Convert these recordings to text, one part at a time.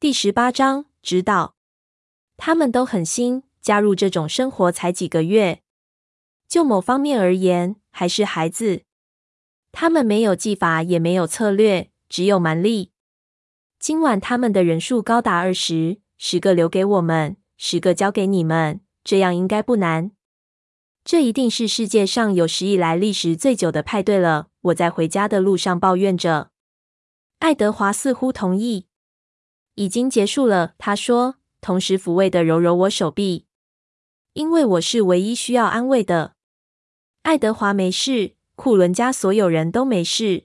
第十八章指导。他们都很新，加入这种生活才几个月。就某方面而言，还是孩子。他们没有技法，也没有策略，只有蛮力。今晚他们的人数高达二十，十个留给我们，十个交给你们，这样应该不难。这一定是世界上有史以来历时最久的派对了。我在回家的路上抱怨着。爱德华似乎同意。已经结束了，他说，同时抚慰的揉揉我手臂，因为我是唯一需要安慰的。爱德华没事，库伦家所有人都没事。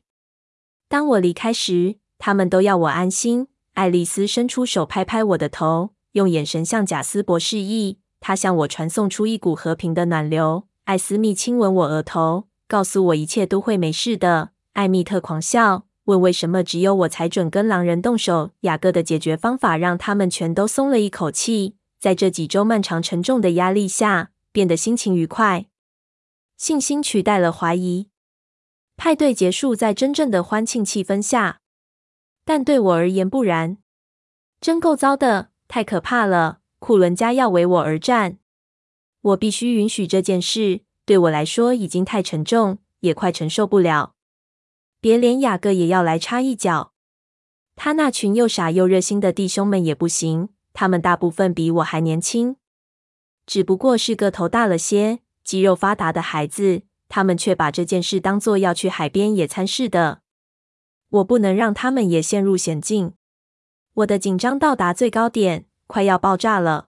当我离开时，他们都要我安心。爱丽丝伸出手拍拍我的头，用眼神向贾斯伯示意。他向我传送出一股和平的暖流。艾斯密亲吻我额头，告诉我一切都会没事的。艾密特狂笑。问为什么只有我才准跟狼人动手？雅各的解决方法让他们全都松了一口气，在这几周漫长沉重的压力下，变得心情愉快。信心取代了怀疑。派对结束在真正的欢庆气氛下，但对我而言不然。真够糟的，太可怕了！库伦家要为我而战，我必须允许这件事。对我来说已经太沉重，也快承受不了。别连雅各也要来插一脚，他那群又傻又热心的弟兄们也不行。他们大部分比我还年轻，只不过是个头大了些、肌肉发达的孩子。他们却把这件事当作要去海边野餐似的。我不能让他们也陷入险境。我的紧张到达最高点，快要爆炸了。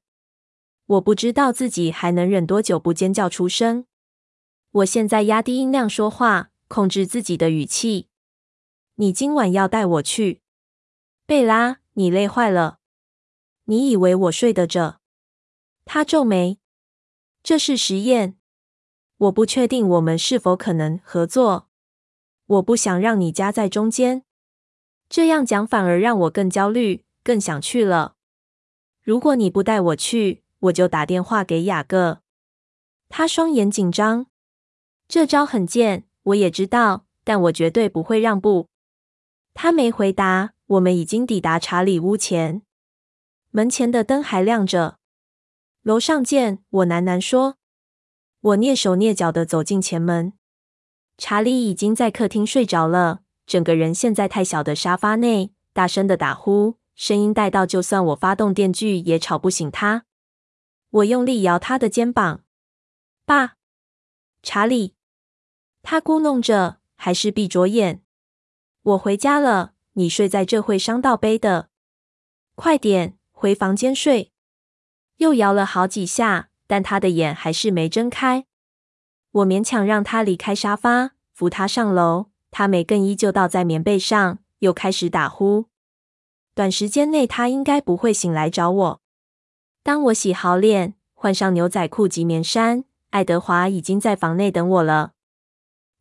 我不知道自己还能忍多久不尖叫出声。我现在压低音量说话。控制自己的语气。你今晚要带我去，贝拉？你累坏了。你以为我睡得着？他皱眉。这是实验，我不确定我们是否可能合作。我不想让你夹在中间。这样讲反而让我更焦虑，更想去了。如果你不带我去，我就打电话给雅各。他双眼紧张。这招很贱。我也知道，但我绝对不会让步。他没回答。我们已经抵达查理屋前，门前的灯还亮着。楼上见，我喃喃说。我蹑手蹑脚地走进前门。查理已经在客厅睡着了，整个人陷在太小的沙发内，大声的打呼，声音大到就算我发动电锯也吵不醒他。我用力摇他的肩膀。爸，查理。他咕哝着，还是闭着眼。我回家了，你睡在这会伤到背的。快点回房间睡。又摇了好几下，但他的眼还是没睁开。我勉强让他离开沙发，扶他上楼。他没更依旧倒在棉被上，又开始打呼。短时间内他应该不会醒来找我。当我洗好脸，换上牛仔裤及棉衫，爱德华已经在房内等我了。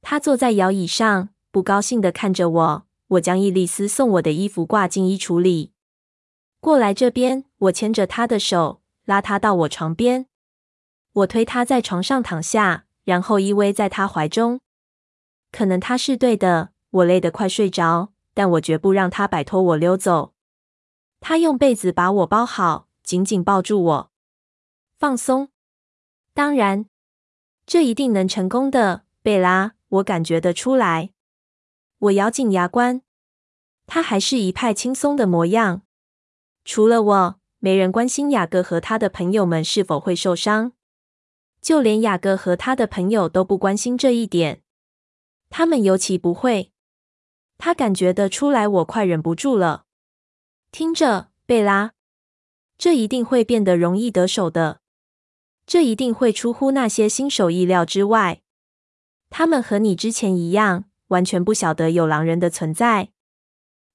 他坐在摇椅上，不高兴的看着我。我将伊丽丝送我的衣服挂进衣橱里。过来这边，我牵着他的手，拉他到我床边。我推他在床上躺下，然后依偎在他怀中。可能他是对的，我累得快睡着，但我绝不让他摆脱我溜走。他用被子把我包好，紧紧抱住我。放松。当然，这一定能成功的，贝拉。我感觉得出来，我咬紧牙关。他还是一派轻松的模样。除了我，没人关心雅各和他的朋友们是否会受伤。就连雅各和他的朋友都不关心这一点。他们尤其不会。他感觉得出来，我快忍不住了。听着，贝拉，这一定会变得容易得手的。这一定会出乎那些新手意料之外。他们和你之前一样，完全不晓得有狼人的存在。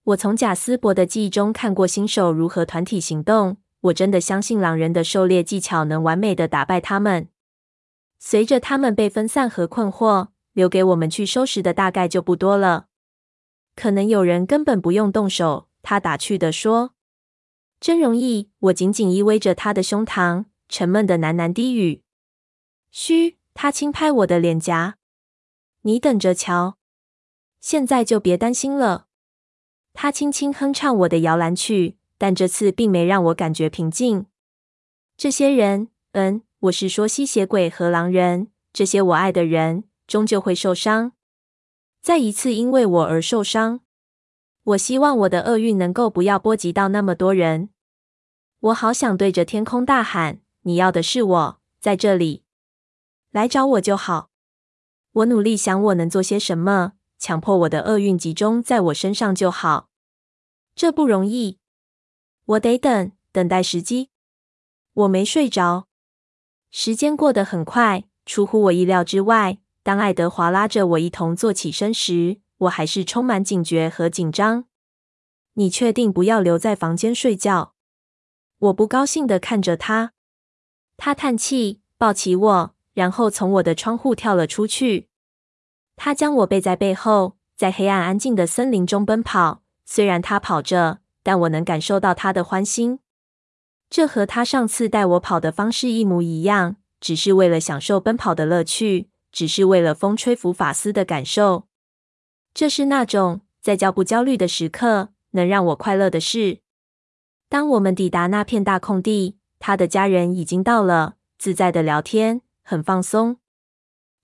我从贾斯伯的记忆中看过新手如何团体行动，我真的相信狼人的狩猎技巧能完美的打败他们。随着他们被分散和困惑，留给我们去收拾的大概就不多了。可能有人根本不用动手。他打趣的说：“真容易。”我紧紧依偎着他的胸膛，沉闷的喃喃低语：“嘘。”他轻拍我的脸颊。你等着瞧，现在就别担心了。他轻轻哼唱我的摇篮曲，但这次并没让我感觉平静。这些人，嗯，我是说吸血鬼和狼人，这些我爱的人，终究会受伤。再一次因为我而受伤。我希望我的厄运能够不要波及到那么多人。我好想对着天空大喊：“你要的是我，在这里，来找我就好。”我努力想我能做些什么，强迫我的厄运集中在我身上就好。这不容易，我得等，等待时机。我没睡着，时间过得很快，出乎我意料之外。当爱德华拉着我一同坐起身时，我还是充满警觉和紧张。你确定不要留在房间睡觉？我不高兴的看着他。他叹气，抱起我，然后从我的窗户跳了出去。他将我背在背后，在黑暗安静的森林中奔跑。虽然他跑着，但我能感受到他的欢欣。这和他上次带我跑的方式一模一样，只是为了享受奔跑的乐趣，只是为了风吹拂发丝的感受。这是那种在焦不焦虑的时刻能让我快乐的事。当我们抵达那片大空地，他的家人已经到了，自在的聊天，很放松。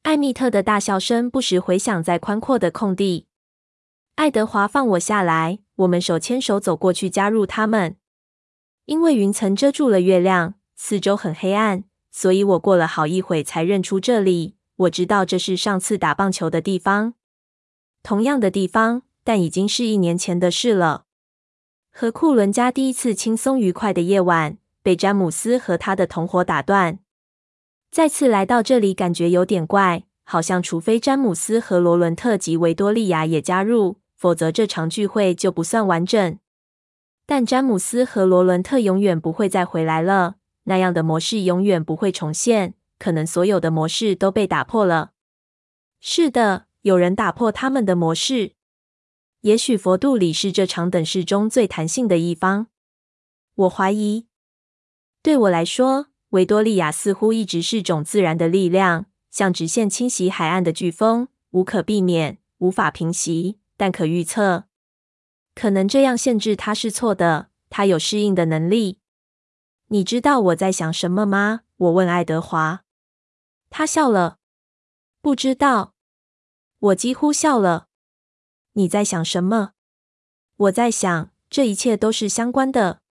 艾蜜特的大笑声不时回响在宽阔的空地。爱德华放我下来，我们手牵手走过去加入他们。因为云层遮住了月亮，四周很黑暗，所以我过了好一会才认出这里。我知道这是上次打棒球的地方。同样的地方，但已经是一年前的事了。和库伦家第一次轻松愉快的夜晚，被詹姆斯和他的同伙打断。再次来到这里，感觉有点怪，好像除非詹姆斯和罗伦特及维多利亚也加入，否则这场聚会就不算完整。但詹姆斯和罗伦特永远不会再回来了，那样的模式永远不会重现，可能所有的模式都被打破了。是的。有人打破他们的模式。也许佛度里是这场等式中最弹性的一方。我怀疑，对我来说，维多利亚似乎一直是种自然的力量，像直线侵袭海岸的飓风，无可避免，无法平息，但可预测。可能这样限制它是错的。它有适应的能力。你知道我在想什么吗？我问爱德华。他笑了。不知道。我几乎笑了。你在想什么？我在想，这一切都是相关的，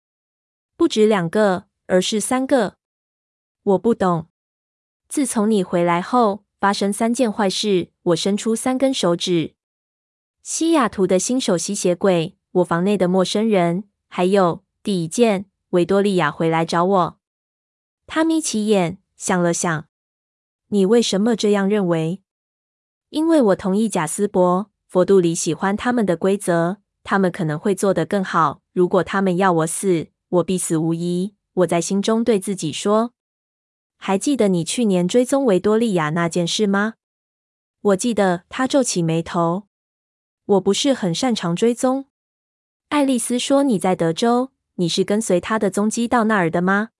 不止两个，而是三个。我不懂。自从你回来后，发生三件坏事。我伸出三根手指：西雅图的新手吸血鬼，我房内的陌生人，还有第一件，维多利亚回来找我。他眯起眼，想了想。你为什么这样认为？因为我同意贾斯伯、佛度里喜欢他们的规则，他们可能会做得更好。如果他们要我死，我必死无疑。我在心中对自己说：“还记得你去年追踪维多利亚那件事吗？”我记得。他皱起眉头。我不是很擅长追踪。爱丽丝说：“你在德州，你是跟随他的踪迹到那儿的吗？”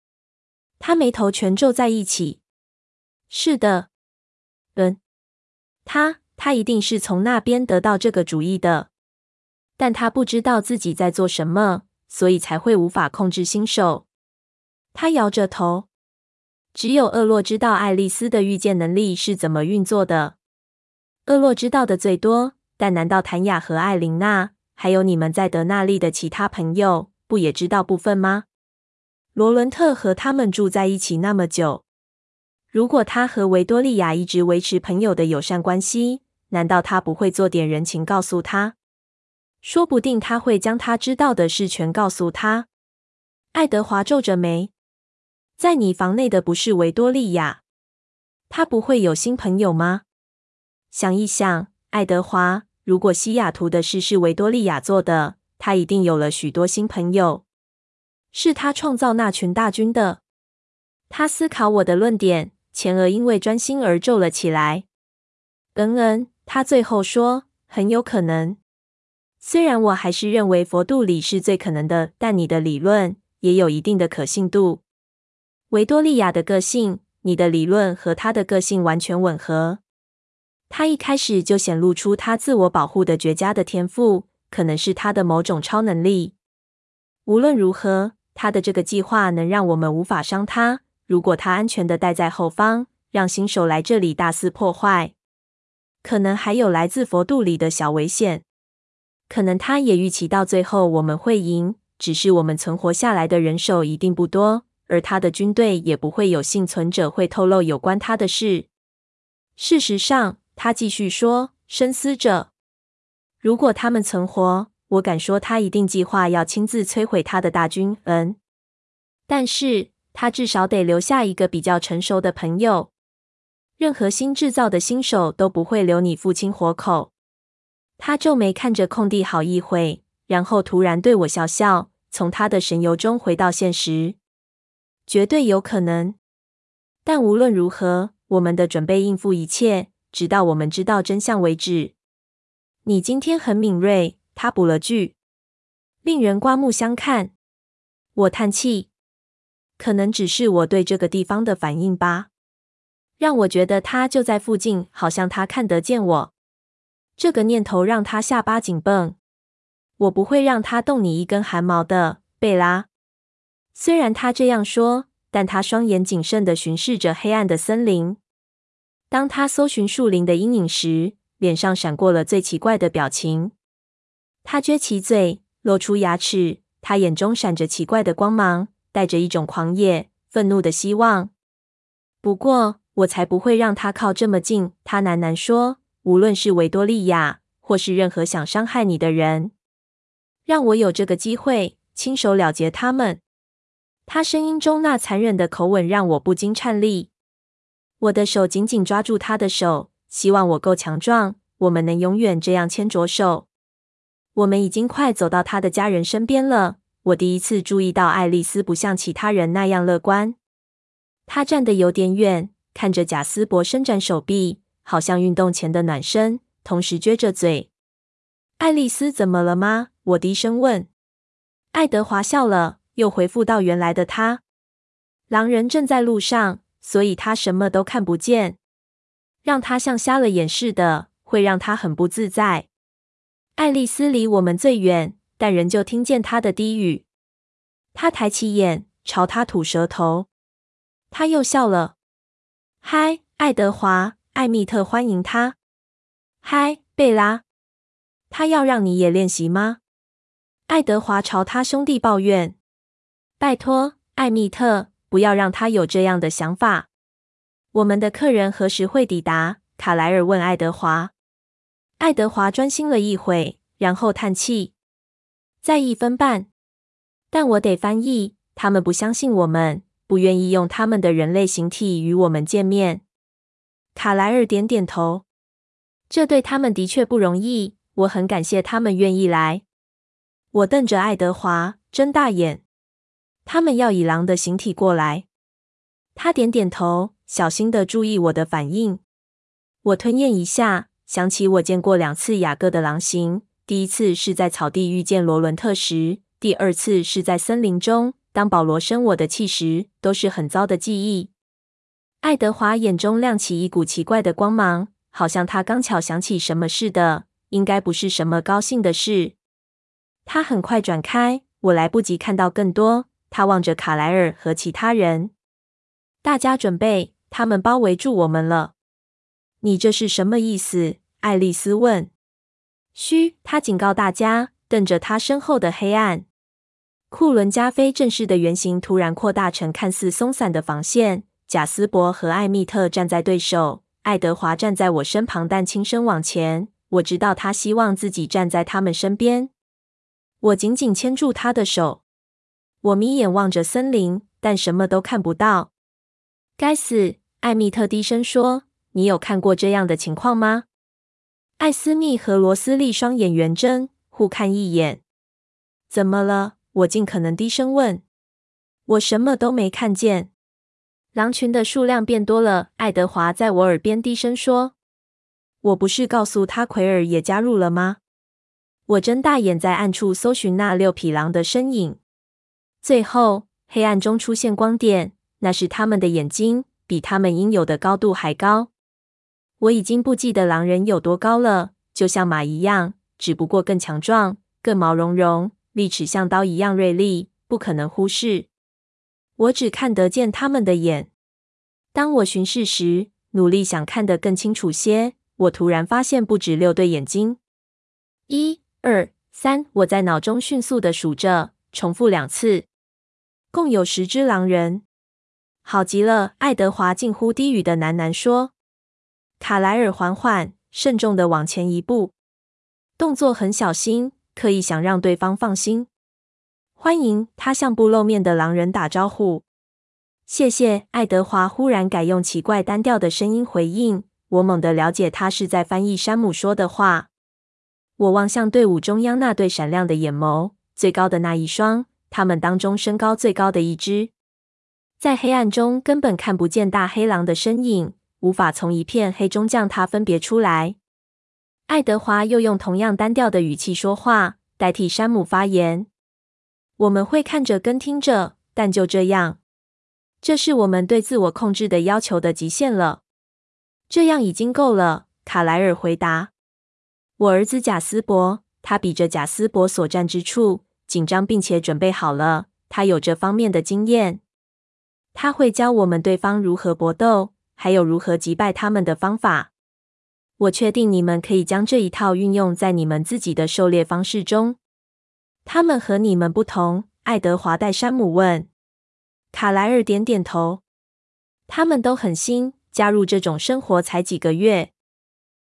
他眉头全皱在一起。是的。嗯。他他一定是从那边得到这个主意的，但他不知道自己在做什么，所以才会无法控制新手。他摇着头。只有厄洛知道爱丽丝的预见能力是怎么运作的。厄洛知道的最多，但难道谭雅和艾琳娜，还有你们在德纳利的其他朋友，不也知道部分吗？罗伦特和他们住在一起那么久。如果他和维多利亚一直维持朋友的友善关系，难道他不会做点人情告诉他？说不定他会将他知道的事全告诉他。爱德华皱着眉，在你房内的不是维多利亚，他不会有新朋友吗？想一想，爱德华，如果西雅图的事是维多利亚做的，他一定有了许多新朋友。是他创造那群大军的。他思考我的论点。前额因为专心而皱了起来。嗯嗯，他最后说：“很有可能。虽然我还是认为佛度里是最可能的，但你的理论也有一定的可信度。维多利亚的个性，你的理论和他的个性完全吻合。他一开始就显露出他自我保护的绝佳的天赋，可能是他的某种超能力。无论如何，他的这个计划能让我们无法伤他。如果他安全的待在后方，让新手来这里大肆破坏，可能还有来自佛度里的小危险。可能他也预期到最后我们会赢，只是我们存活下来的人手一定不多，而他的军队也不会有幸存者会透露有关他的事。事实上，他继续说，深思着，如果他们存活，我敢说他一定计划要亲自摧毁他的大军。嗯，但是他至少得留下一个比较成熟的朋友。任何新制造的新手都不会留你父亲活口。他皱眉看着空地好一会，然后突然对我笑笑，从他的神游中回到现实。绝对有可能，但无论如何，我们的准备应付一切，直到我们知道真相为止。你今天很敏锐，他补了句，令人刮目相看。我叹气，可能只是我对这个地方的反应吧。让我觉得他就在附近，好像他看得见我。这个念头让他下巴紧绷。我不会让他动你一根汗毛的，贝拉。虽然他这样说，但他双眼谨慎地巡视着黑暗的森林。当他搜寻树林的阴影时，脸上闪过了最奇怪的表情。他撅起嘴，露出牙齿。他眼中闪着奇怪的光芒，带着一种狂野、愤怒的希望。不过，我才不会让他靠这么近，他喃喃说。无论是维多利亚，或是任何想伤害你的人，让我有这个机会亲手了结他们。他声音中那残忍的口吻让我不禁颤栗。我的手紧紧抓住他的手，希望我够强壮，我们能永远这样牵着手。我们已经快走到他的家人身边了。我第一次注意到爱丽丝不像其他人那样乐观。她站得有点远。看着贾斯伯伸展手臂，好像运动前的暖身，同时撅着嘴。爱丽丝怎么了吗？我低声问。爱德华笑了，又恢复到原来的他。狼人正在路上，所以他什么都看不见。让他像瞎了眼似的，会让他很不自在。爱丽丝离我们最远，但仍旧听见他的低语。他抬起眼，朝他吐舌头。他又笑了。嗨，爱德华，艾蜜特欢迎他。嗨，贝拉，他要让你也练习吗？爱德华朝他兄弟抱怨：“拜托，艾米特，不要让他有这样的想法。”我们的客人何时会抵达？卡莱尔问爱德华。爱德华专心了一会，然后叹气：“在一分半。”但我得翻译，他们不相信我们。不愿意用他们的人类形体与我们见面。卡莱尔点点头，这对他们的确不容易。我很感谢他们愿意来。我瞪着爱德华，睁大眼。他们要以狼的形体过来。他点点头，小心地注意我的反应。我吞咽一下，想起我见过两次雅各的狼形，第一次是在草地遇见罗伦特时，第二次是在森林中。当保罗生我的气时，都是很糟的记忆。爱德华眼中亮起一股奇怪的光芒，好像他刚巧想起什么似的。应该不是什么高兴的事。他很快转开，我来不及看到更多。他望着卡莱尔和其他人，大家准备，他们包围住我们了。你这是什么意思？爱丽丝问。嘘，他警告大家，瞪着他身后的黑暗。库伦加菲正式的圆形突然扩大成看似松散的防线。贾斯伯和艾蜜特站在对手，爱德华站在我身旁，但轻声往前。我知道他希望自己站在他们身边。我紧紧牵住他的手。我眯眼望着森林，但什么都看不到。该死！艾蜜特低声说：“你有看过这样的情况吗？”艾斯密和罗斯利双眼圆睁，互看一眼。怎么了？我尽可能低声问：“我什么都没看见。”狼群的数量变多了。爱德华在我耳边低声说：“我不是告诉他奎尔也加入了吗？”我睁大眼在暗处搜寻那六匹狼的身影。最后，黑暗中出现光点，那是他们的眼睛，比他们应有的高度还高。我已经不记得狼人有多高了，就像马一样，只不过更强壮，更毛茸茸。利齿像刀一样锐利，不可能忽视。我只看得见他们的眼。当我巡视时，努力想看得更清楚些。我突然发现不止六对眼睛。一、二、三，我在脑中迅速的数着，重复两次，共有十只狼人。好极了，爱德华近乎低语的喃喃说。卡莱尔缓缓、慎重的往前一步，动作很小心，刻意想让对方放心。欢迎，他向不露面的狼人打招呼。谢谢，爱德华忽然改用奇怪单调的声音回应。我猛地了解他是在翻译山姆说的话。我望向队伍中央那对闪亮的眼眸，最高的那一双，他们当中身高最高的一只，在黑暗中根本看不见大黑狼的身影，无法从一片黑中将它分别出来。爱德华又用同样单调的语气说话，代替山姆发言。我们会看着跟听着，但就这样，这是我们对自我控制的要求的极限了。这样已经够了，卡莱尔回答。我儿子贾斯伯，他比着贾斯伯所站之处，紧张并且准备好了。他有这方面的经验，他会教我们对方如何搏斗，还有如何击败他们的方法。我确定你们可以将这一套运用在你们自己的狩猎方式中。他们和你们不同，爱德华戴山姆问。卡莱尔点点头。他们都很新，加入这种生活才几个月。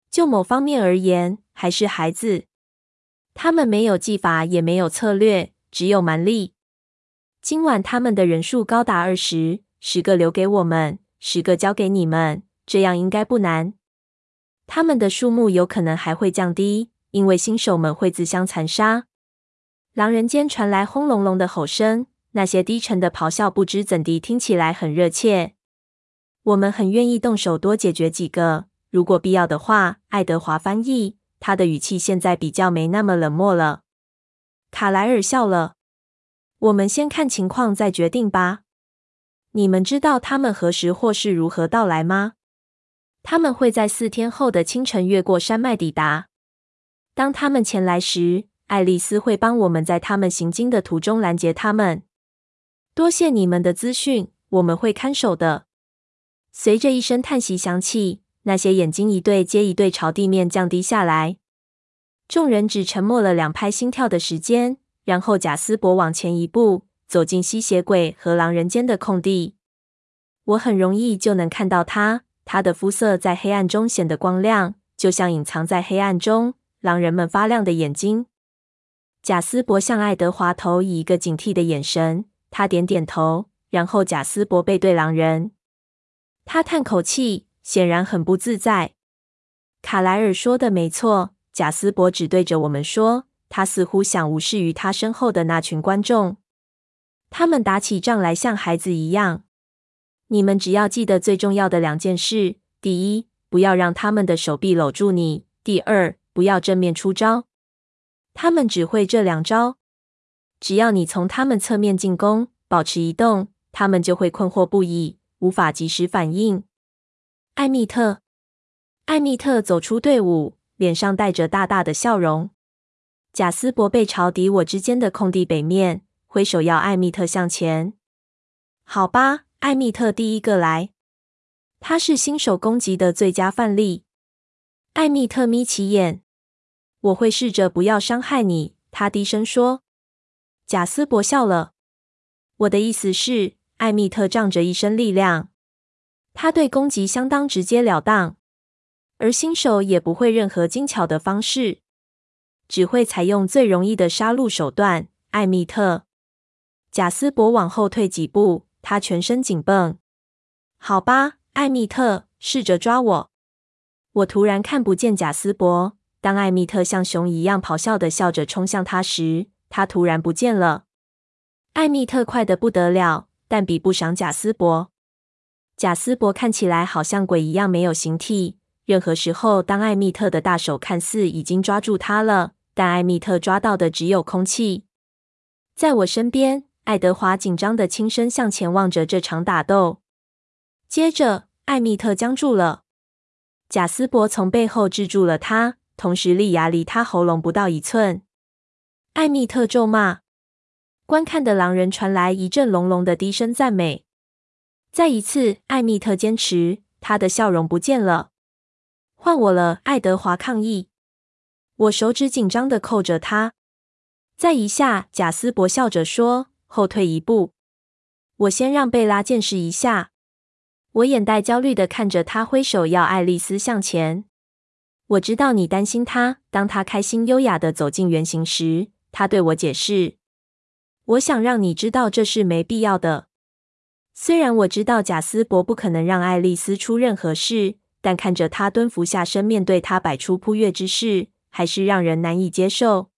就某方面而言，还是孩子。他们没有技法，也没有策略，只有蛮力。今晚他们的人数高达二十，十个留给我们，十个交给你们，这样应该不难。他们的数目有可能还会降低，因为新手们会自相残杀。狼人间传来轰隆隆的吼声，那些低沉的咆哮不知怎地听起来很热切。我们很愿意动手多解决几个。如果必要的话，爱德华翻译，他的语气现在比较没那么冷漠了。卡莱尔笑了。我们先看情况再决定吧。你们知道他们何时或是如何到来吗？他们会在四天后的清晨越过山脉抵达。当他们前来时，爱丽丝会帮我们在他们行经的途中拦截他们。多谢你们的资讯，我们会看守的。随着一声叹息响起。那些眼睛一对接一对朝地面降低下来，众人只沉默了两拍心跳的时间，然后贾斯伯往前一步，走进吸血鬼和狼人间的空地。我很容易就能看到他，他的肤色在黑暗中显得光亮，就像隐藏在黑暗中狼人们发亮的眼睛。贾斯伯向爱德华投以一个警惕的眼神，他点点头，然后贾斯伯背对狼人，他叹口气。显然很不自在。卡莱尔说的没错，贾斯伯只对着我们说，他似乎想无视于他身后的那群观众。他们打起仗来像孩子一样。你们只要记得最重要的两件事：第一，不要让他们的手臂搂住你；第二，不要正面出招。他们只会这两招。只要你从他们侧面进攻，保持移动，他们就会困惑不已，无法及时反应。艾蜜特，艾蜜特走出队伍，脸上带着大大的笑容。贾斯伯背朝敌我之间的空地北面，挥手要艾蜜特向前。好吧，艾蜜特第一个来。他是新手攻击的最佳范例。艾蜜特眯起眼。我会试着不要伤害你，他低声说。贾斯伯笑了。我的意思是，艾蜜特仗着一身力量。他对攻击相当直截了当，而新手也不会任何精巧的方式，只会采用最容易的杀戮手段。艾蜜特，贾斯伯往后退几步，他全身紧绷。好吧，艾蜜特，试着抓我。我突然看不见贾斯伯。当艾蜜特像熊一样咆哮的笑着冲向他时，他突然不见了。艾蜜特快得不得了，但比不上贾斯伯。贾斯伯看起来好像鬼一样没有形体。任何时候，当艾蜜特的大手看似已经抓住他了，但艾蜜特抓到的只有空气。在我身边，爱德华紧张的轻声向前望着这场打斗。接着，艾蜜特僵住了。贾斯伯从背后制住了他，同时利牙离他喉咙不到一寸。艾蜜特咒骂。观看的狼人传来一阵隆隆的低声赞美。再一次，艾蜜特坚持，他的笑容不见了。换我了，爱德华抗议。我手指紧张的扣着他。再一下，贾斯伯笑着说：“后退一步，我先让贝拉见识一下。”我眼带焦虑的看着他，挥手要爱丽丝向前。我知道你担心他。当他开心优雅的走进圆形时，他对我解释。我想让你知道这是没必要的。虽然我知道贾斯伯不可能让爱丽丝出任何事，但看着他蹲伏下身面对他摆出扑跃之势，还是让人难以接受。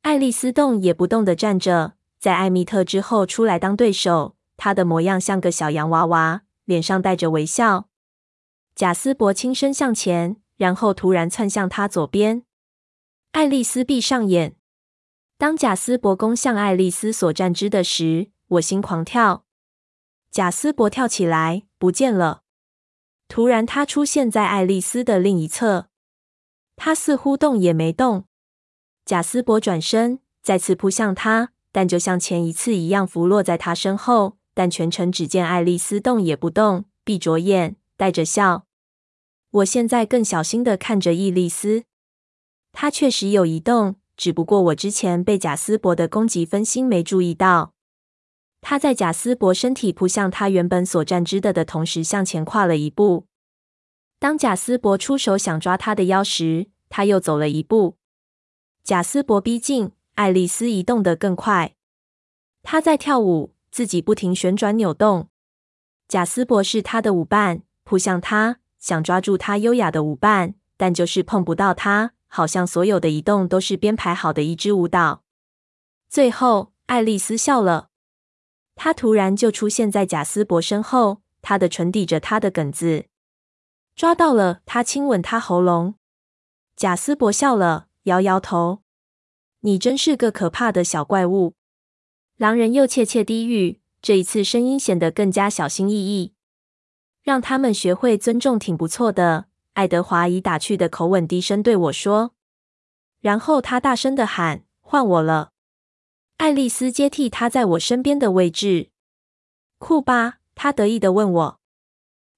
爱丽丝动也不动地站着，在艾蜜特之后出来当对手。她的模样像个小洋娃娃，脸上带着微笑。贾斯伯轻身向前，然后突然窜向他左边。爱丽丝闭上眼。当贾斯伯攻向爱丽丝所站之的时，我心狂跳。贾斯伯跳起来，不见了。突然，他出现在爱丽丝的另一侧。他似乎动也没动。贾斯伯转身，再次扑向他，但就像前一次一样，伏落在他身后。但全程只见爱丽丝动也不动，闭着眼，带着笑。我现在更小心的看着爱丽丝，她确实有移动。只不过我之前被贾斯伯的攻击分心，没注意到。他在贾斯伯身体扑向他原本所站之的的同时，向前跨了一步。当贾斯伯出手想抓他的腰时，他又走了一步。贾斯伯逼近，爱丽丝移动得更快。他在跳舞，自己不停旋转扭动。贾斯伯是他的舞伴，扑向他，想抓住他优雅的舞伴，但就是碰不到他。好像所有的移动都是编排好的一支舞蹈。最后，爱丽丝笑了。他突然就出现在贾斯伯身后，他的唇抵着他的梗子，抓到了。他亲吻他喉咙。贾斯伯笑了，摇摇头：“你真是个可怕的小怪物。”狼人又窃窃低语，这一次声音显得更加小心翼翼。让他们学会尊重，挺不错的。爱德华以打趣的口吻低声对我说，然后他大声的喊：“换我了！”爱丽丝接替他在我身边的位置。酷吧？他得意的问我。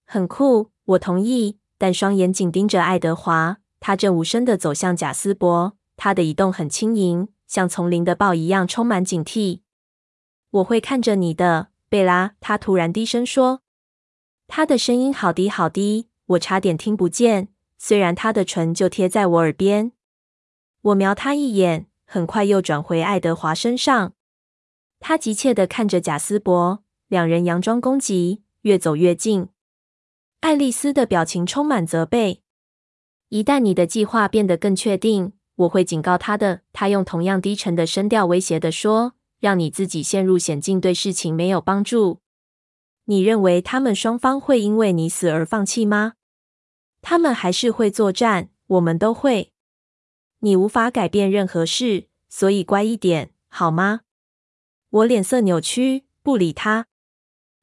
很酷，我同意，但双眼紧盯着爱德华。他正无声的走向贾斯伯，他的移动很轻盈，像丛林的豹一样充满警惕。我会看着你的，贝拉。他突然低声说，他的声音好低好低。我差点听不见，虽然他的唇就贴在我耳边。我瞄他一眼，很快又转回爱德华身上。他急切地看着贾斯伯，两人佯装攻击，越走越近。爱丽丝的表情充满责备。一旦你的计划变得更确定，我会警告他的。他用同样低沉的声调威胁地说：“让你自己陷入险境，对事情没有帮助。”你认为他们双方会因为你死而放弃吗？他们还是会作战，我们都会。你无法改变任何事，所以乖一点，好吗？我脸色扭曲，不理他。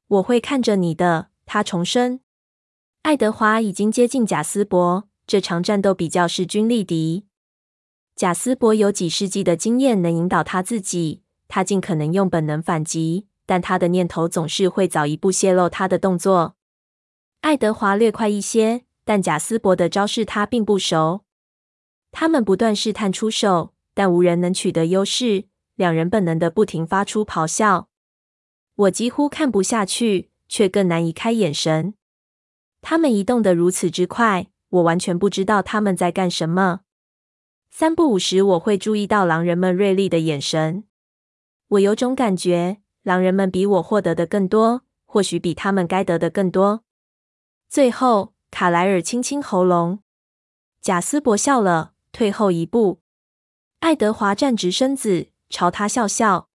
我会看着你的，他重申。爱德华已经接近贾斯伯，这场战斗比较势均力敌。贾斯伯有几世纪的经验，能引导他自己。他尽可能用本能反击。但他的念头总是会早一步泄露他的动作。爱德华略快一些，但贾斯伯的招式他并不熟。他们不断试探出手，但无人能取得优势。两人本能的不停发出咆哮。我几乎看不下去，却更难移开眼神。他们移动的如此之快，我完全不知道他们在干什么。三不五时，我会注意到狼人们锐利的眼神。我有种感觉。狼人们比我获得的更多，或许比他们该得的更多。最后，卡莱尔清清喉咙。贾斯伯笑了，退后一步。爱德华站直身子，朝他笑笑。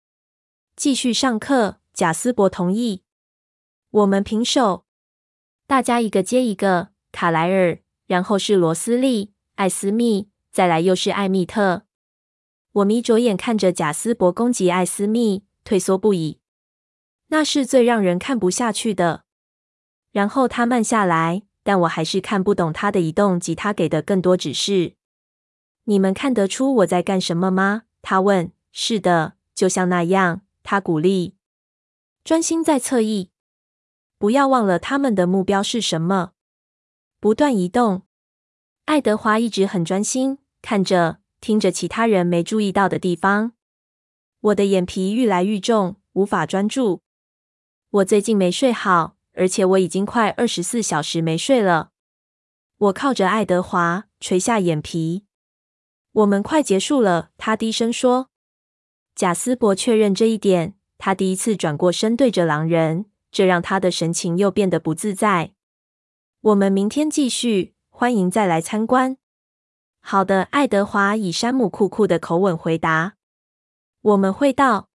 继续上课。贾斯伯同意。我们平手。大家一个接一个。卡莱尔，然后是罗斯利、艾斯密，再来又是艾蜜特。我眯着眼看着贾斯伯攻击艾斯密。退缩不已，那是最让人看不下去的。然后他慢下来，但我还是看不懂他的移动及他给的更多指示。你们看得出我在干什么吗？他问。是的，就像那样。他鼓励，专心在侧翼，不要忘了他们的目标是什么。不断移动。爱德华一直很专心，看着、听着其他人没注意到的地方。我的眼皮愈来愈重，无法专注。我最近没睡好，而且我已经快二十四小时没睡了。我靠着爱德华，垂下眼皮。我们快结束了，他低声说。贾斯伯确认这一点，他第一次转过身对着狼人，这让他的神情又变得不自在。我们明天继续，欢迎再来参观。好的，爱德华以山姆酷酷的口吻回答。我们会到。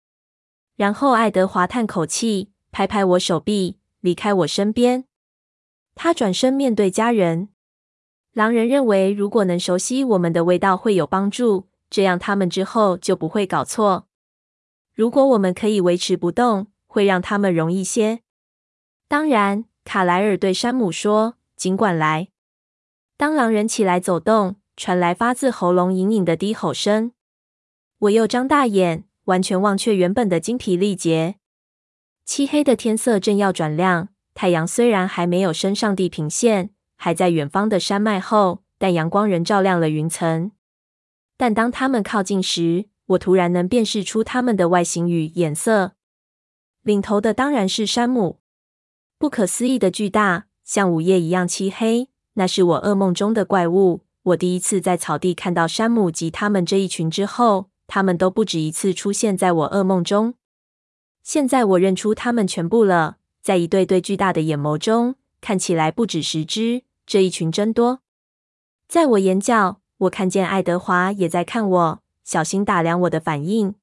然后爱德华叹口气，拍拍我手臂，离开我身边。他转身面对家人。狼人认为，如果能熟悉我们的味道会有帮助，这样他们之后就不会搞错。如果我们可以维持不动，会让他们容易些。当然，卡莱尔对山姆说：“尽管来。”当狼人起来走动，传来发自喉咙隐隐的低吼声。我又张大眼，完全忘却原本的精疲力竭。漆黑的天色正要转亮，太阳虽然还没有升上地平线，还在远方的山脉后，但阳光仍照亮了云层。但当他们靠近时，我突然能辨识出他们的外形与颜色。领头的当然是山姆，不可思议的巨大，像午夜一样漆黑。那是我噩梦中的怪物。我第一次在草地看到山姆及他们这一群之后，他们都不止一次出现在我噩梦中。现在我认出他们全部了，在一对对巨大的眼眸中，看起来不止十只。这一群真多。在我眼角，我看见爱德华也在看我。小心打量我的反应。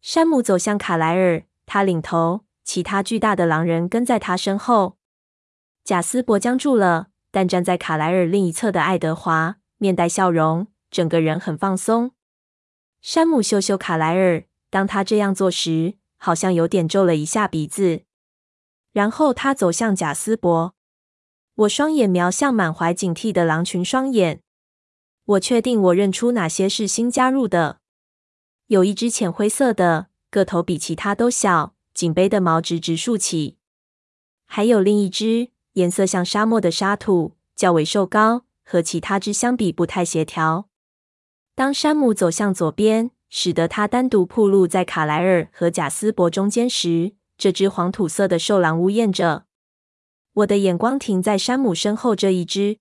山姆走向卡莱尔，他领头，其他巨大的狼人跟在他身后。贾斯伯僵住了，但站在卡莱尔另一侧的爱德华面带笑容，整个人很放松。山姆嗅嗅卡莱尔，当他这样做时，好像有点皱了一下鼻子。然后他走向贾斯伯，我双眼瞄向满怀警惕的狼群双眼。我确定我认出哪些是新加入的。有一只浅灰色的，个头比其他都小，颈背的毛直直竖起。还有另一只，颜色像沙漠的沙土，较为瘦高，和其他只相比不太协调。当山姆走向左边，使得他单独暴露在卡莱尔和贾斯伯中间时，这只黄土色的兽狼呜咽着。我的眼光停在山姆身后这一只。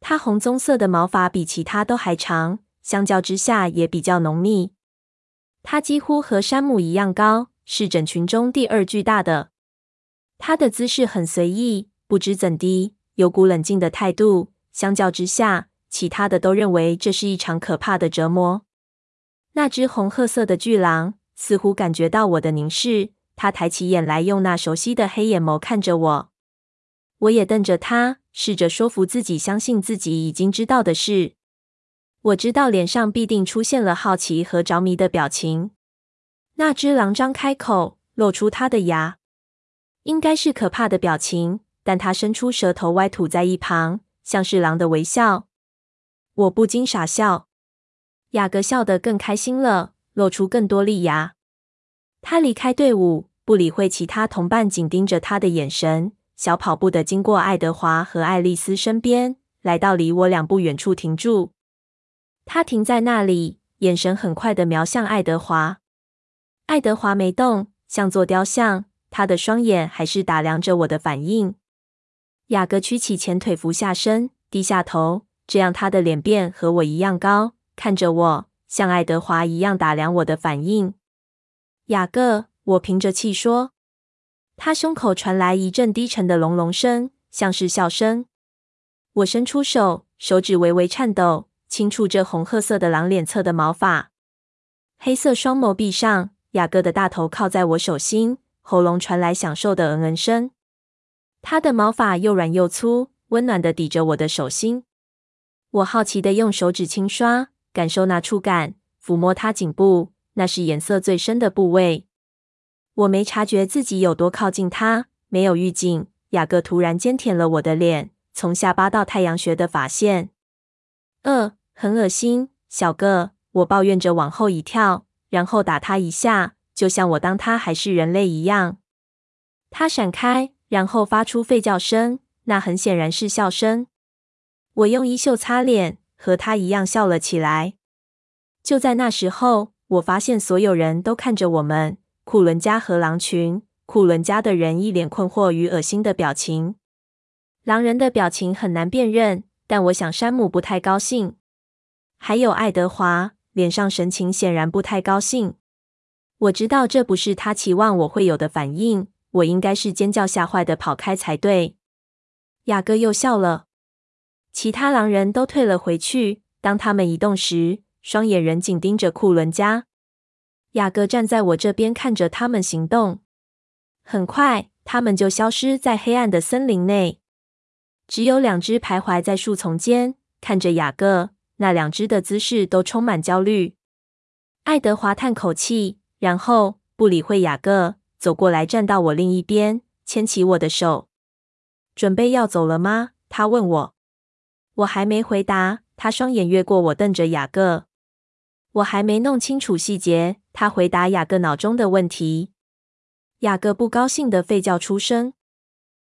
它红棕色的毛发比其他都还长，相较之下也比较浓密。它几乎和山姆一样高，是整群中第二巨大的。它的姿势很随意，不知怎的，有股冷静的态度。相较之下，其他的都认为这是一场可怕的折磨。那只红褐色的巨狼似乎感觉到我的凝视，它抬起眼来，用那熟悉的黑眼眸看着我。我也瞪着他，试着说服自己相信自己已经知道的事。我知道脸上必定出现了好奇和着迷的表情。那只狼张开口，露出它的牙，应该是可怕的表情，但它伸出舌头歪吐在一旁，像是狼的微笑。我不禁傻笑。雅各笑得更开心了，露出更多利牙。他离开队伍，不理会其他同伴紧盯着他的眼神。小跑步的经过爱德华和爱丽丝身边，来到离我两步远处停住。他停在那里，眼神很快的瞄向爱德华。爱德华没动，像座雕像，他的双眼还是打量着我的反应。雅各屈起前腿，俯下身，低下头，这样他的脸变和我一样高，看着我，像爱德华一样打量我的反应。雅各，我凭着气说。他胸口传来一阵低沉的隆隆声，像是笑声。我伸出手，手指微微颤抖，轻触着红褐色的狼脸侧的毛发。黑色双眸闭上，雅各的大头靠在我手心，喉咙传来享受的嗯嗯声。他的毛发又软又粗，温暖的抵着我的手心。我好奇的用手指轻刷，感受那触感，抚摸他颈部，那是颜色最深的部位。我没察觉自己有多靠近他，没有预警。雅各突然间舔了我的脸，从下巴到太阳穴的发线。呃，很恶心，小个。我抱怨着往后一跳，然后打他一下，就像我当他还是人类一样。他闪开，然后发出吠叫声，那很显然是笑声。我用衣袖擦脸，和他一样笑了起来。就在那时候，我发现所有人都看着我们——库伦家和狼群。库伦家的人一脸困惑与恶心的表情，狼人的表情很难辨认，但我想山姆不太高兴。还有爱德华，脸上神情显然不太高兴。我知道这不是他期望我会有的反应，我应该是尖叫吓坏的跑开才对。雅各又笑了。其他狼人都退了回去。当他们移动时，双眼仍紧盯着库伦家。雅各站在我这边，看着他们行动。很快，他们就消失在黑暗的森林内。只有两只徘徊在树丛间，看着雅各。那两只的姿势都充满焦虑。爱德华叹口气，然后不理会雅各，走过来，站到我另一边，牵起我的手。准备要走了吗？他问我。我还没回答，他双眼越过我，瞪着雅各。我还没弄清楚细节，他回答雅各脑中的问题。雅各不高兴地吠叫出声。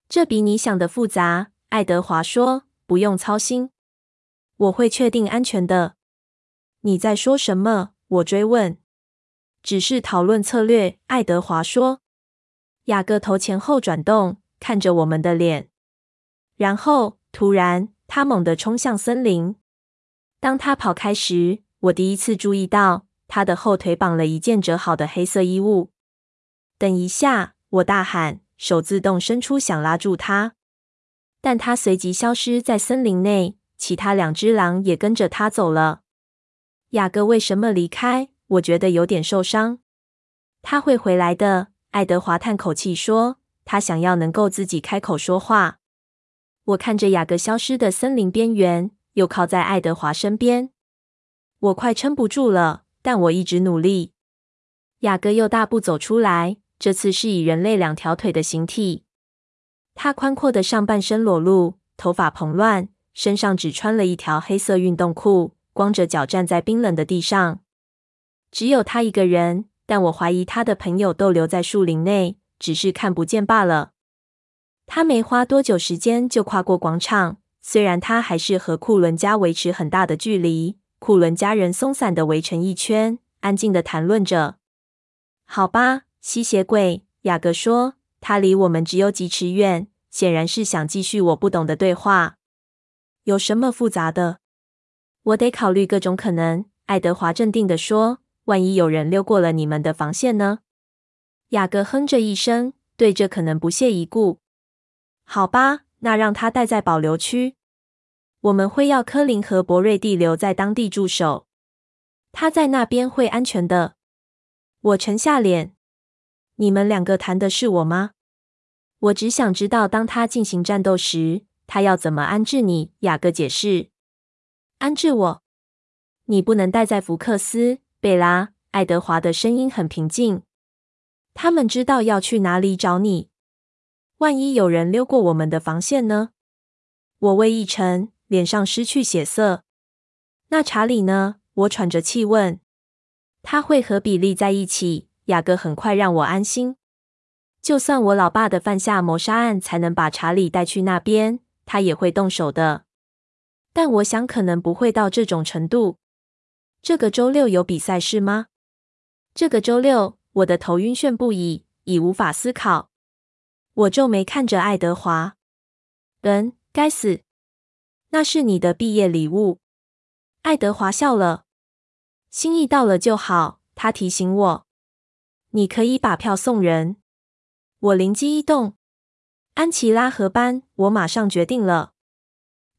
这比你想的复杂，爱德华说。不用操心，我会确定安全的。你在说什么？我追问。只是讨论策略，爱德华说。雅各头前后转动，看着我们的脸，然后突然。他猛地冲向森林。当他跑开时，我第一次注意到他的后腿绑了一件折好的黑色衣物。等一下！我大喊，手自动伸出想拉住他，但他随即消失在森林内。其他两只狼也跟着他走了。雅各为什么离开？我觉得有点受伤。他会回来的，爱德华叹口气说。他想要能够自己开口说话。我看着雅各消失的森林边缘，又靠在爱德华身边。我快撑不住了，但我一直努力。雅各又大步走出来，这次是以人类两条腿的形体。他宽阔的上半身裸露，头发蓬乱，身上只穿了一条黑色运动裤，光着脚站在冰冷的地上。只有他一个人，但我怀疑他的朋友都留在树林内，只是看不见罢了。他没花多久时间就跨过广场，虽然他还是和库伦家维持很大的距离。库伦家人松散地围成一圈，安静地谈论着。好吧，吸血鬼，雅各说，他离我们只有几尺远，显然是想继续我不懂的对话。有什么复杂的？我得考虑各种可能。爱德华镇定地说：“万一有人溜过了你们的防线呢？”雅各哼着一声，对这可能不屑一顾。好吧，那让他待在保留区。我们会要科林和博瑞蒂留在当地驻守。他在那边会安全的。我沉下脸。你们两个谈的是我吗？我只想知道，当他进行战斗时，他要怎么安置你。雅各解释。安置我？你不能待在福克斯，贝拉。爱德华的声音很平静。他们知道要去哪里找你。万一有人溜过我们的防线呢？我胃一沉，脸上失去血色。那查理呢？我喘着气问。他会和比利在一起。雅各很快让我安心。就算我老爸的犯下谋杀案才能把查理带去那边，他也会动手的。但我想可能不会到这种程度。这个周六有比赛是吗？这个周六，我的头晕眩不已，已无法思考。我皱眉看着爱德华。嗯，该死，那是你的毕业礼物。爱德华笑了。心意到了就好，他提醒我。你可以把票送人。我灵机一动。安琪拉和班，我马上决定了。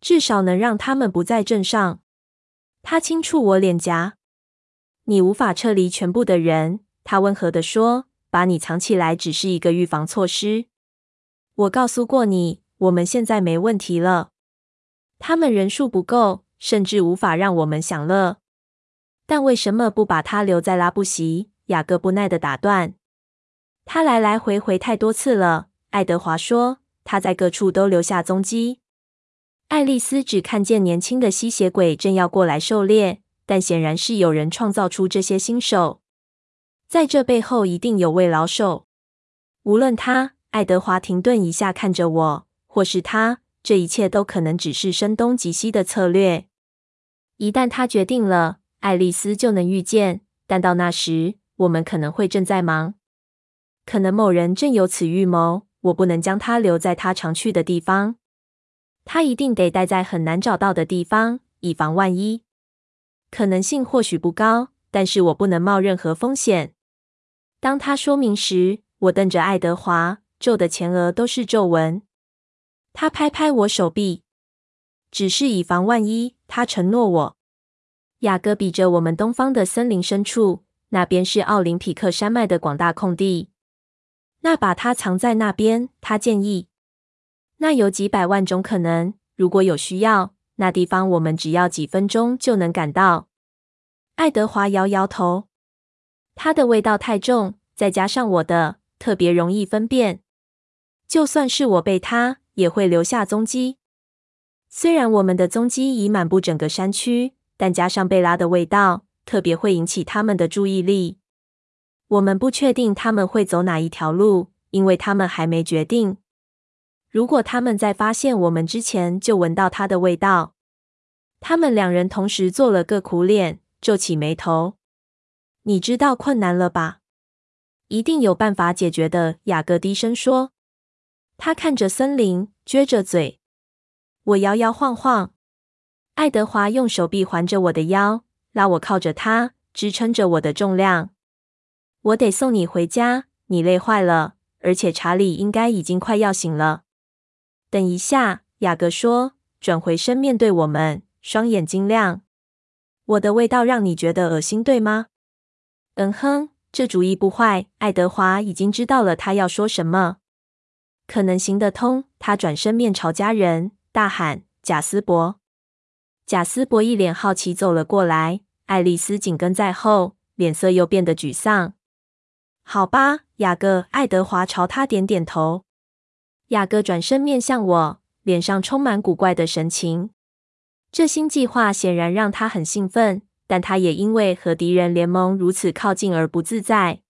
至少能让他们不在镇上。他轻触我脸颊。你无法撤离全部的人，他温和地说。把你藏起来只是一个预防措施。我告诉过你，我们现在没问题了。他们人数不够，甚至无法让我们享乐。但为什么不把他留在拉布席？雅各不耐地打断。他来来回回太多次了。爱德华说，他在各处都留下踪迹。爱丽丝只看见年轻的吸血鬼正要过来狩猎，但显然是有人创造出这些新手。在这背后一定有位老手。无论他，爱德华停顿一下看着我，或是他，这一切都可能只是声东击西的策略。一旦他决定了，爱丽丝就能预见。但到那时，我们可能会正在忙，可能某人正有此预谋。我不能将他留在他常去的地方，他一定得待在很难找到的地方，以防万一。可能性或许不高，但是我不能冒任何风险。当他说明时，我瞪着爱德华，皱的前额都是皱纹。他拍拍我手臂，只是以防万一。他承诺我。雅各比着我们东方的森林深处，那边是奥林匹克山脉的广大空地。那把它藏在那边，他建议。那有几百万种可能，如果有需要，那地方我们只要几分钟就能赶到。爱德华摇摇头，它的味道太重，再加上我的，特别容易分辨。就算是我被它，也会留下踪迹。虽然我们的踪迹已满布整个山区。但加上贝拉的味道，特别会引起他们的注意力。我们不确定他们会走哪一条路，因为他们还没决定。如果他们在发现我们之前就闻到它的味道，他们两人同时做了个苦脸，皱起眉头。你知道困难了吧？一定有办法解决的。雅各低声说。他看着森林，撅着嘴。我摇摇晃晃。爱德华用手臂环着我的腰，拉我靠着他，支撑着我的重量。我得送你回家，你累坏了，而且查理应该已经快要醒了。等一下，雅各说，转回身面对我们，双眼晶亮。我的味道让你觉得恶心，对吗？嗯哼，这主意不坏。爱德华已经知道了他要说什么，可能行得通。他转身面朝家人，大喊：“贾斯伯！”贾斯伯一脸好奇走了过来，爱丽丝紧跟在后，脸色又变得沮丧。好吧，雅各，爱德华朝他点点头。雅各转身面向我，脸上充满古怪的神情。这新计划显然让他很兴奋，但他也因为和敌人联盟如此靠近而不自在。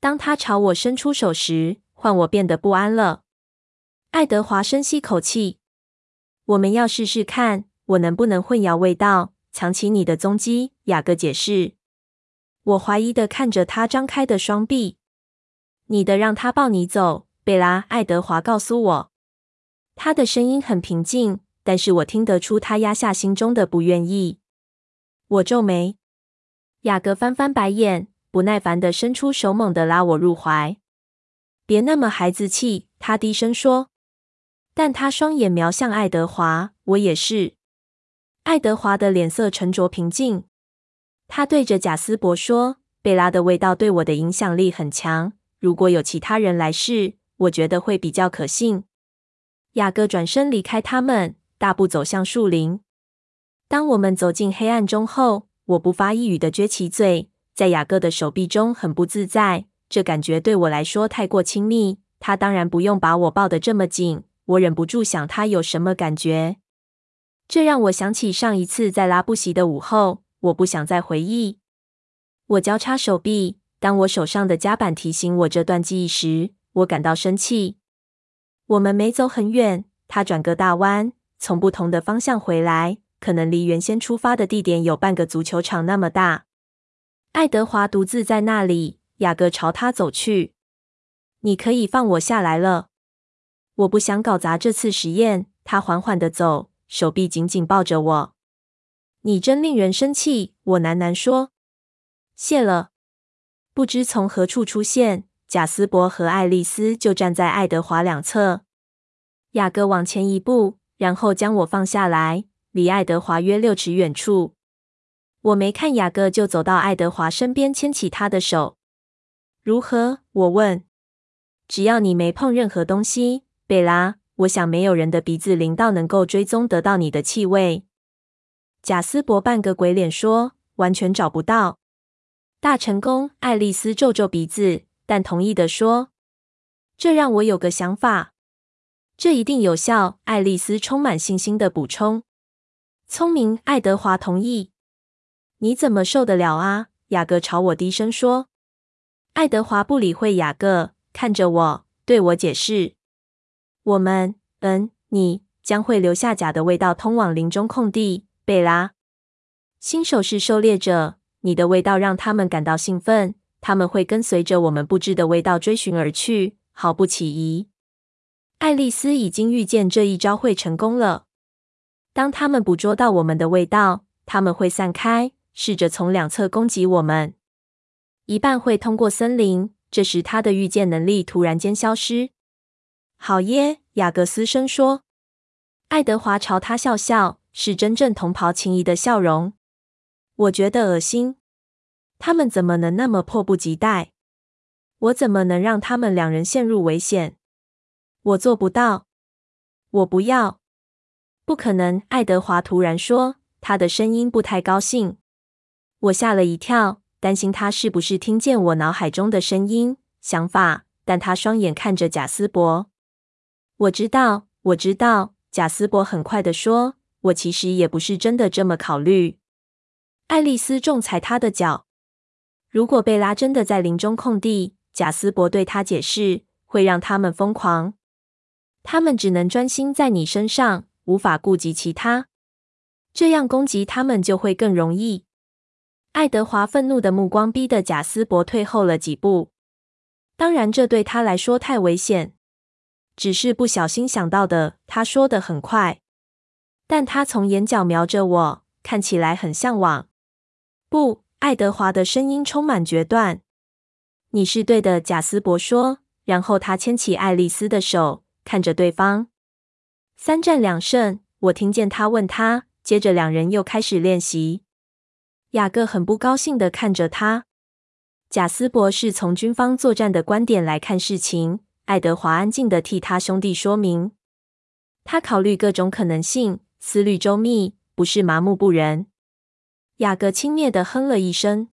当他朝我伸出手时，换我变得不安了。爱德华深吸口气：“我们要试试看。”我能不能混淆味道，藏起你的踪迹？雅各解释。我怀疑的看着他张开的双臂。你的让他抱你走，贝拉。爱德华告诉我，他的声音很平静，但是我听得出他压下心中的不愿意。我皱眉。雅各翻翻白眼，不耐烦的伸出手，猛地拉我入怀。别那么孩子气，他低声说。但他双眼瞄向爱德华，我也是。爱德华的脸色沉着平静，他对着贾斯伯说：“贝拉的味道对我的影响力很强。如果有其他人来试，我觉得会比较可信。”雅各转身离开他们，大步走向树林。当我们走进黑暗中后，我不发一语的撅起嘴，在雅各的手臂中很不自在。这感觉对我来说太过亲密。他当然不用把我抱得这么紧。我忍不住想，他有什么感觉？这让我想起上一次在拉布席的午后，我不想再回忆。我交叉手臂，当我手上的夹板提醒我这段记忆时，我感到生气。我们没走很远，他转个大弯，从不同的方向回来，可能离原先出发的地点有半个足球场那么大。爱德华独自在那里，雅各朝他走去。你可以放我下来了。我不想搞砸这次实验。他缓缓地走。手臂紧紧抱着我，你真令人生气。我喃喃说：“谢了。”不知从何处出现，贾斯伯和爱丽丝就站在爱德华两侧。雅各往前一步，然后将我放下来，离爱德华约六尺远处。我没看雅各就走到爱德华身边，牵起他的手。如何？我问。只要你没碰任何东西，贝拉。我想没有人的鼻子灵到能够追踪得到你的气味。贾斯伯半个鬼脸说：“完全找不到。”大成功。爱丽丝皱皱鼻子，但同意的说：“这让我有个想法，这一定有效。”爱丽丝充满信心的补充：“聪明。”爱德华同意。“你怎么受得了啊？”雅各朝我低声说：“爱德华不理会雅各，看着我，对我解释：“我们，嗯，你将会留下假的味道通往林中空地，贝拉。新手是狩猎者，你的味道让他们感到兴奋，他们会跟随着我们布置的味道追寻而去，毫不起疑。爱丽丝已经预见这一招会成功了。当他们捕捉到我们的味道，他们会散开，试着从两侧攻击我们。”一半会通过森林，这时他的预见能力突然间消失。好耶，雅各斯声说。爱德华朝他笑笑，是真正同袍情谊的笑容。我觉得恶心。他们怎么能那么迫不及待？我怎么能让他们两人陷入危险？我做不到。我不要。不可能！爱德华突然说，他的声音不太高兴。我吓了一跳。担心他是不是听见我脑海中的声音、想法，但他双眼看着贾斯伯。我知道，我知道。贾斯伯很快地说：“我其实也不是真的这么考虑。”爱丽丝重踩他的脚。如果贝拉真的在林中空地，贾斯伯对他解释，会让他们疯狂。他们只能专心在你身上，无法顾及其他。这样攻击他们就会更容易。爱德华愤怒的目光逼得贾斯伯退后了几步。当然，这对他来说太危险。只是不小心想到的。他说的很快，但他从眼角瞄着我，看起来很向往。不，爱德华的声音充满决断。你是对的，贾斯伯说。然后他牵起爱丽丝的手，看着对方。三战两胜，我听见他问他。接着两人又开始练习。雅各很不高兴地看着他。贾斯伯是从军方作战的观点来看事情。爱德华安静地替他兄弟说明，他考虑各种可能性，思虑周密，不是麻木不仁。雅各轻蔑地哼了一声。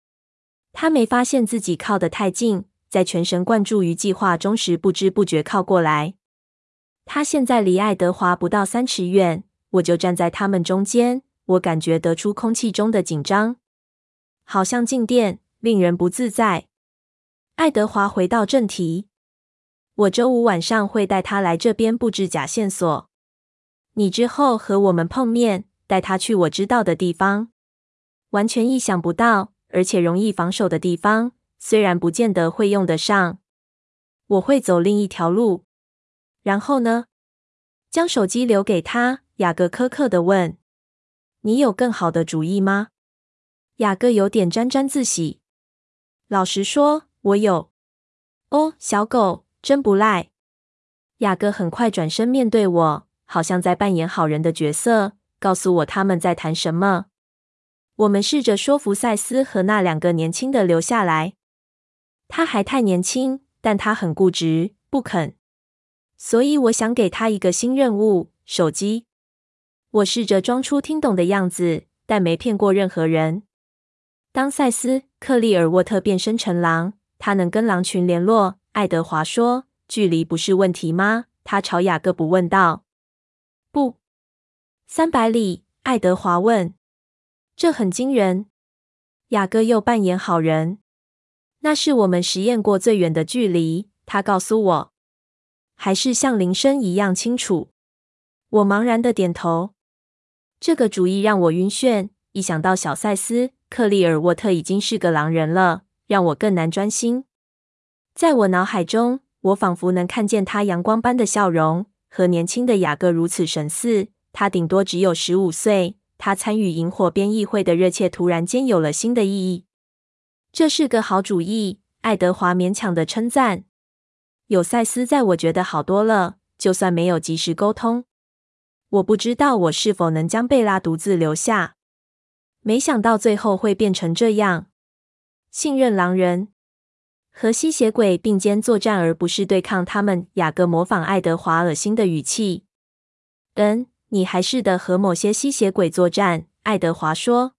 他没发现自己靠得太近，在全神贯注于计划中时，不知不觉靠过来。他现在离爱德华不到三尺远，我就站在他们中间。我感觉得出空气中的紧张。好像静电，令人不自在。爱德华回到正题：“我周五晚上会带他来这边布置假线索。你之后和我们碰面，带他去我知道的地方，完全意想不到，而且容易防守的地方。虽然不见得会用得上，我会走另一条路。然后呢？将手机留给他。”雅各苛刻的问：“你有更好的主意吗？”雅各有点沾沾自喜。老实说，我有。哦，小狗，真不赖。雅各很快转身面对我，好像在扮演好人的角色，告诉我他们在谈什么。我们试着说服赛斯和那两个年轻的留下来。他还太年轻，但他很固执，不肯。所以我想给他一个新任务——手机。我试着装出听懂的样子，但没骗过任何人。当赛斯·克利尔沃特变身成狼，他能跟狼群联络。爱德华说：“距离不是问题吗？”他朝雅各布问道。“不，三百里。”爱德华问。“这很惊人。”雅各又扮演好人。“那是我们实验过最远的距离。”他告诉我，“还是像铃声一样清楚。”我茫然的点头。这个主意让我晕眩，一想到小赛斯。克利尔沃特已经是个狼人了，让我更难专心。在我脑海中，我仿佛能看见他阳光般的笑容，和年轻的雅各如此神似。他顶多只有十五岁，他参与萤火编译会的热切突然间有了新的意义。这是个好主意，爱德华勉强的称赞。有赛斯在，我觉得好多了。就算没有及时沟通，我不知道我是否能将贝拉独自留下。没想到最后会变成这样。信任狼人和吸血鬼并肩作战，而不是对抗他们。雅各模仿爱德华恶心的语气。嗯，你还是得和某些吸血鬼作战。爱德华说。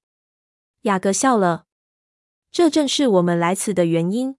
雅各笑了。这正是我们来此的原因。